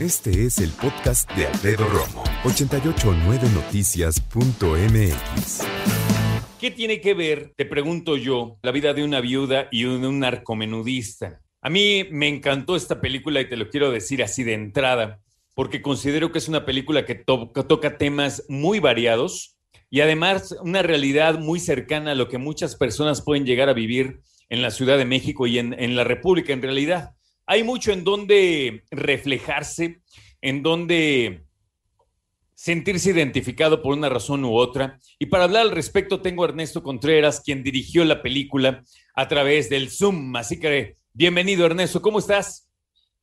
Este es el podcast de Alfredo Romo. 889noticias.mx ¿Qué tiene que ver, te pregunto yo, la vida de una viuda y de un narcomenudista? A mí me encantó esta película y te lo quiero decir así de entrada, porque considero que es una película que, to que toca temas muy variados y además una realidad muy cercana a lo que muchas personas pueden llegar a vivir en la Ciudad de México y en la República en realidad. Hay mucho en donde reflejarse, en donde sentirse identificado por una razón u otra. Y para hablar al respecto tengo a Ernesto Contreras, quien dirigió la película a través del Zoom. Así que bienvenido Ernesto, ¿cómo estás?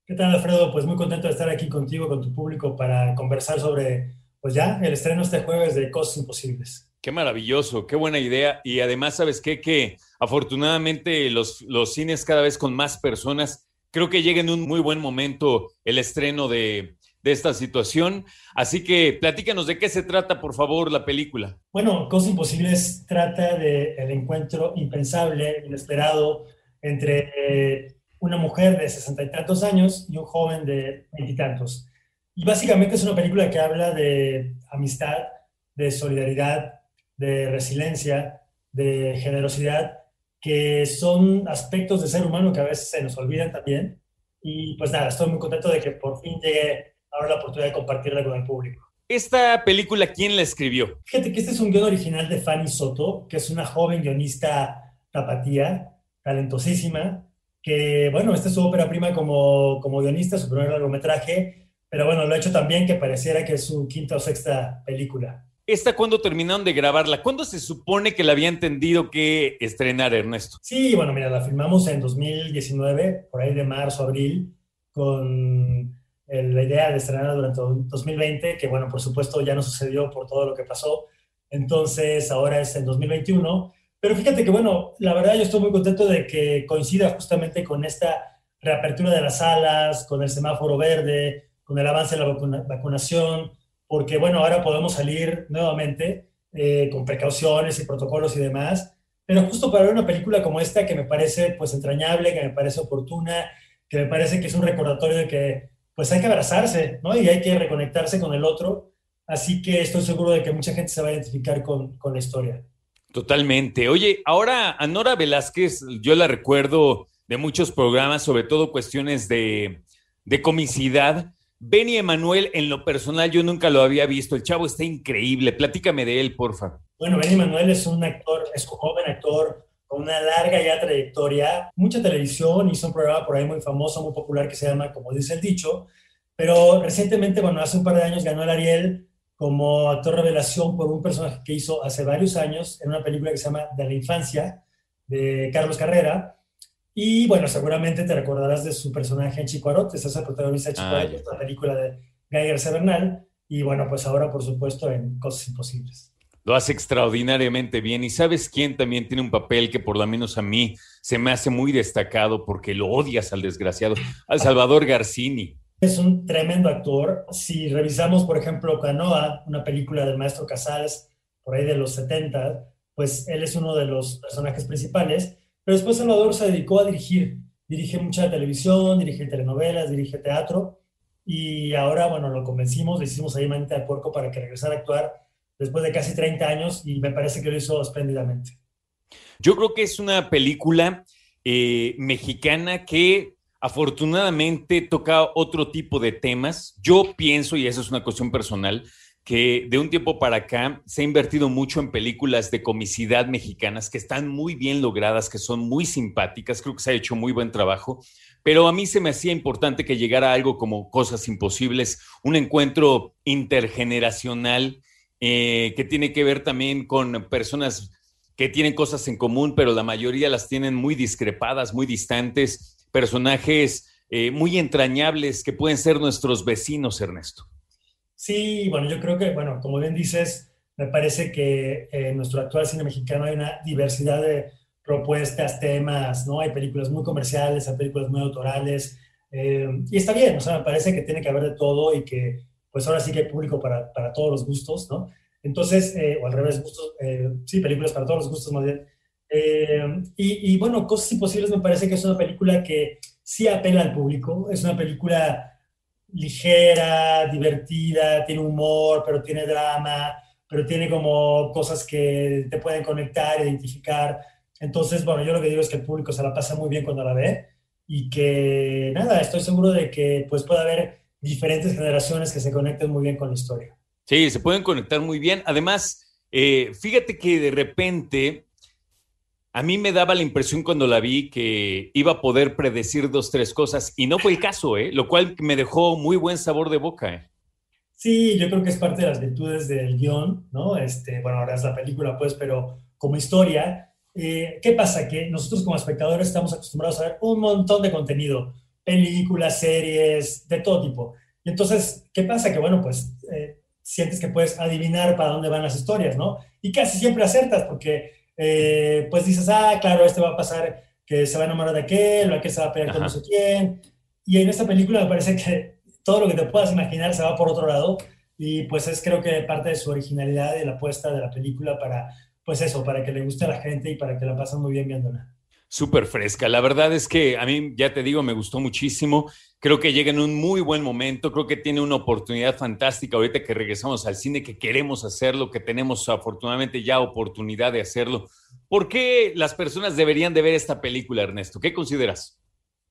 ¿Qué tal Alfredo? Pues muy contento de estar aquí contigo, con tu público, para conversar sobre, pues ya, el estreno este jueves de Cosas Imposibles. Qué maravilloso, qué buena idea. Y además, ¿sabes qué? Que afortunadamente los, los cines cada vez con más personas Creo que llega en un muy buen momento el estreno de, de esta situación. Así que platícanos de qué se trata, por favor, la película. Bueno, Cosas Imposibles trata del el encuentro impensable, inesperado, entre eh, una mujer de sesenta y tantos años y un joven de veintitantos. Y, y básicamente es una película que habla de amistad, de solidaridad, de resiliencia, de generosidad que son aspectos de ser humano que a veces se nos olvidan también. Y pues nada, estoy muy contento de que por fin llegue ahora la oportunidad de compartirla con el público. ¿Esta película quién la escribió? Fíjate que este es un guion original de Fanny Soto, que es una joven guionista tapatía, talentosísima, que bueno, esta es su ópera prima como, como guionista, su primer largometraje, pero bueno, lo ha hecho también que pareciera que es su quinta o sexta película. ¿Esta cuándo terminaron de grabarla? ¿Cuándo se supone que la había entendido que estrenar, Ernesto? Sí, bueno, mira, la filmamos en 2019, por ahí de marzo, abril, con la idea de estrenar durante 2020, que bueno, por supuesto ya no sucedió por todo lo que pasó. Entonces, ahora es en 2021. Pero fíjate que, bueno, la verdad yo estoy muy contento de que coincida justamente con esta reapertura de las salas, con el semáforo verde, con el avance de la vacuna vacunación porque bueno, ahora podemos salir nuevamente eh, con precauciones y protocolos y demás, pero justo para ver una película como esta que me parece pues entrañable, que me parece oportuna, que me parece que es un recordatorio de que pues hay que abrazarse, ¿no? Y hay que reconectarse con el otro, así que estoy seguro de que mucha gente se va a identificar con, con la historia. Totalmente. Oye, ahora a Nora Velázquez, yo la recuerdo de muchos programas, sobre todo cuestiones de, de comicidad, Benny Emanuel, en lo personal, yo nunca lo había visto. El chavo está increíble. Platícame de él, porfa. Bueno, Benny Emanuel es un actor, es un joven actor con una larga ya trayectoria, mucha televisión, hizo un programa por ahí muy famoso, muy popular que se llama Como dice el dicho, pero recientemente, bueno, hace un par de años ganó el Ariel como actor revelación por un personaje que hizo hace varios años en una película que se llama De la Infancia, de Carlos Carrera, y bueno, seguramente te recordarás de su personaje en Chico es el protagonista de Chico ah, la película de Guy García Bernal. Y bueno, pues ahora, por supuesto, en Cosas Imposibles. Lo hace extraordinariamente bien. ¿Y sabes quién también tiene un papel que por lo menos a mí se me hace muy destacado porque lo odias al desgraciado? Al Salvador Garcini. Es un tremendo actor. Si revisamos, por ejemplo, Canoa, una película del maestro Casals, por ahí de los 70, pues él es uno de los personajes principales pero después Salvador se dedicó a dirigir. Dirige mucha televisión, dirige telenovelas, dirige teatro. Y ahora, bueno, lo convencimos, le hicimos ahí manita de puerco para que regresara a actuar después de casi 30 años y me parece que lo hizo espléndidamente. Yo creo que es una película eh, mexicana que afortunadamente toca otro tipo de temas. Yo pienso, y eso es una cuestión personal, que de un tiempo para acá se ha invertido mucho en películas de comicidad mexicanas que están muy bien logradas, que son muy simpáticas, creo que se ha hecho muy buen trabajo, pero a mí se me hacía importante que llegara algo como Cosas Imposibles, un encuentro intergeneracional eh, que tiene que ver también con personas que tienen cosas en común, pero la mayoría las tienen muy discrepadas, muy distantes, personajes eh, muy entrañables que pueden ser nuestros vecinos, Ernesto. Sí, bueno, yo creo que, bueno, como bien dices, me parece que en nuestro actual cine mexicano hay una diversidad de propuestas, temas, ¿no? Hay películas muy comerciales, hay películas muy autorales, eh, y está bien, o sea, me parece que tiene que haber de todo y que, pues ahora sí que hay público para, para todos los gustos, ¿no? Entonces, eh, o al revés, gustos, eh, sí, películas para todos los gustos más bien. Y, y, bueno, Cosas Imposibles me parece que es una película que sí apela al público, es una película ligera, divertida, tiene humor, pero tiene drama, pero tiene como cosas que te pueden conectar, identificar. Entonces, bueno, yo lo que digo es que el público se la pasa muy bien cuando la ve y que, nada, estoy seguro de que pues puede haber diferentes generaciones que se conecten muy bien con la historia. Sí, se pueden conectar muy bien. Además, eh, fíjate que de repente a mí me daba la impresión cuando la vi que iba a poder predecir dos, tres cosas y no fue el caso, ¿eh? lo cual me dejó muy buen sabor de boca. ¿eh? Sí, yo creo que es parte de las virtudes del guion, ¿no? Este, bueno, ahora es la película, pues, pero como historia, eh, ¿qué pasa? Que nosotros como espectadores estamos acostumbrados a ver un montón de contenido, películas, series, de todo tipo. Y entonces, ¿qué pasa? Que, bueno, pues eh, sientes que puedes adivinar para dónde van las historias, ¿no? Y casi siempre acertas porque, eh, pues dices, ah, claro, este va a pasar que se va a enamorar de aquel, o aquel se va a pelear con no sé quién. Y en esta película me parece que todo lo que te puedas imaginar se va por otro lado y pues es creo que parte de su originalidad y la apuesta de la película para, pues eso, para que le guste a la gente y para que la pasen muy bien viéndola. Súper fresca. La verdad es que a mí, ya te digo, me gustó muchísimo. Creo que llega en un muy buen momento. Creo que tiene una oportunidad fantástica ahorita que regresamos al cine, que queremos hacerlo, que tenemos afortunadamente ya oportunidad de hacerlo. ¿Por qué las personas deberían de ver esta película, Ernesto? ¿Qué consideras?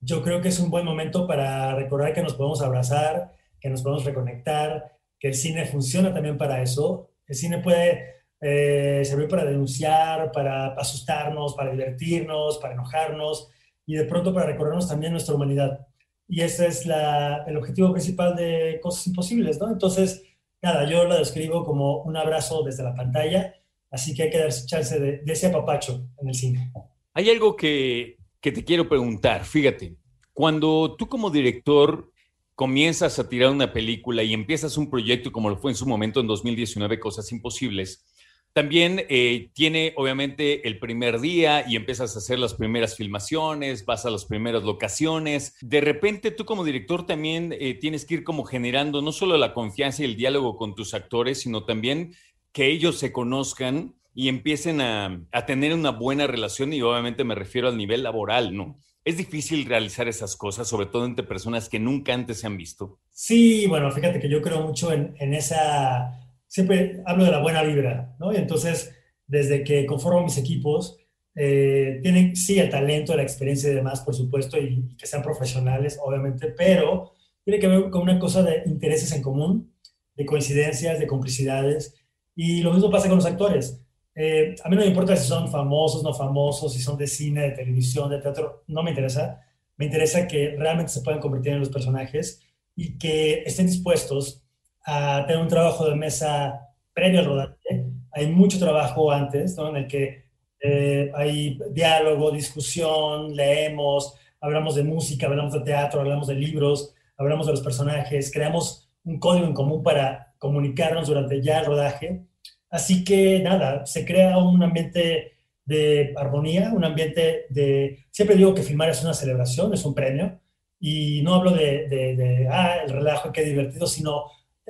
yo creo que es un buen momento para recordar que nos podemos abrazar, que nos podemos reconectar, que el cine funciona también para eso. El cine puede eh, servir para denunciar, para asustarnos, para divertirnos, para enojarnos y de pronto para recordarnos también nuestra humanidad. Y ese es el objetivo principal de Cosas Imposibles, ¿no? Entonces, nada, yo lo describo como un abrazo desde la pantalla, así que hay que darse chance de, de ese apapacho en el cine. Hay algo que, que te quiero preguntar. Fíjate, cuando tú como director comienzas a tirar una película y empiezas un proyecto como lo fue en su momento en 2019, Cosas Imposibles, también eh, tiene obviamente el primer día y empiezas a hacer las primeras filmaciones, vas a las primeras locaciones. De repente tú como director también eh, tienes que ir como generando no solo la confianza y el diálogo con tus actores, sino también que ellos se conozcan y empiecen a, tener una buena relación y obviamente me refiero al nivel laboral, ¿no? Es difícil realizar esas cosas, sobre todo entre personas que nunca antes se han visto. Sí, bueno, fíjate que yo creo mucho en, esa, siempre hablo de la buena vibra, ¿no? Y entonces, desde que conformo mis equipos, eh, tienen sí el talento, la experiencia y demás, por supuesto, y, que sean profesionales, obviamente, pero tiene que ver con una cosa de intereses en común, de coincidencias, de complicidades, y lo mismo pasa con los actores. Eh, a mí no me importa si son famosos, no famosos, si son de cine, de televisión, de teatro, no me interesa. Me interesa que realmente se puedan convertir en los personajes y que estén dispuestos a tener un trabajo de mesa previo al rodaje. Hay mucho trabajo antes, ¿no? En el que eh, hay diálogo, discusión, leemos, hablamos de música, hablamos de teatro, hablamos de libros, hablamos de los personajes, creamos un código en común para comunicarnos durante ya el rodaje Así que nada, se crea un ambiente de armonía, un ambiente de... Siempre digo que filmar es una celebración, es un premio, y no hablo de, de, ah, el relajo, qué divertido, sino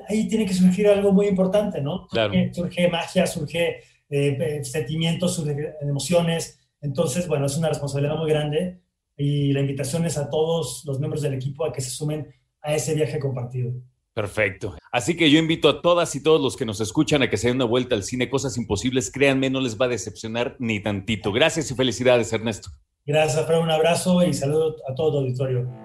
ahí tiene que surgir algo muy importante, ¿no? Claro. Surge, magia, surge eh, sentimientos, surge emociones. Entonces, bueno, es una responsabilidad muy grande y la invitación es a todos los miembros del equipo a que se sumen a ese viaje compartido. Perfecto. Así que yo invito a todas y todos los que nos escuchan a que se den una vuelta al cine. Cosas imposibles, créanme, no les va a decepcionar ni tantito. Gracias y felicidades, Ernesto. Gracias, Alfredo. Un abrazo y saludo a todo el auditorio.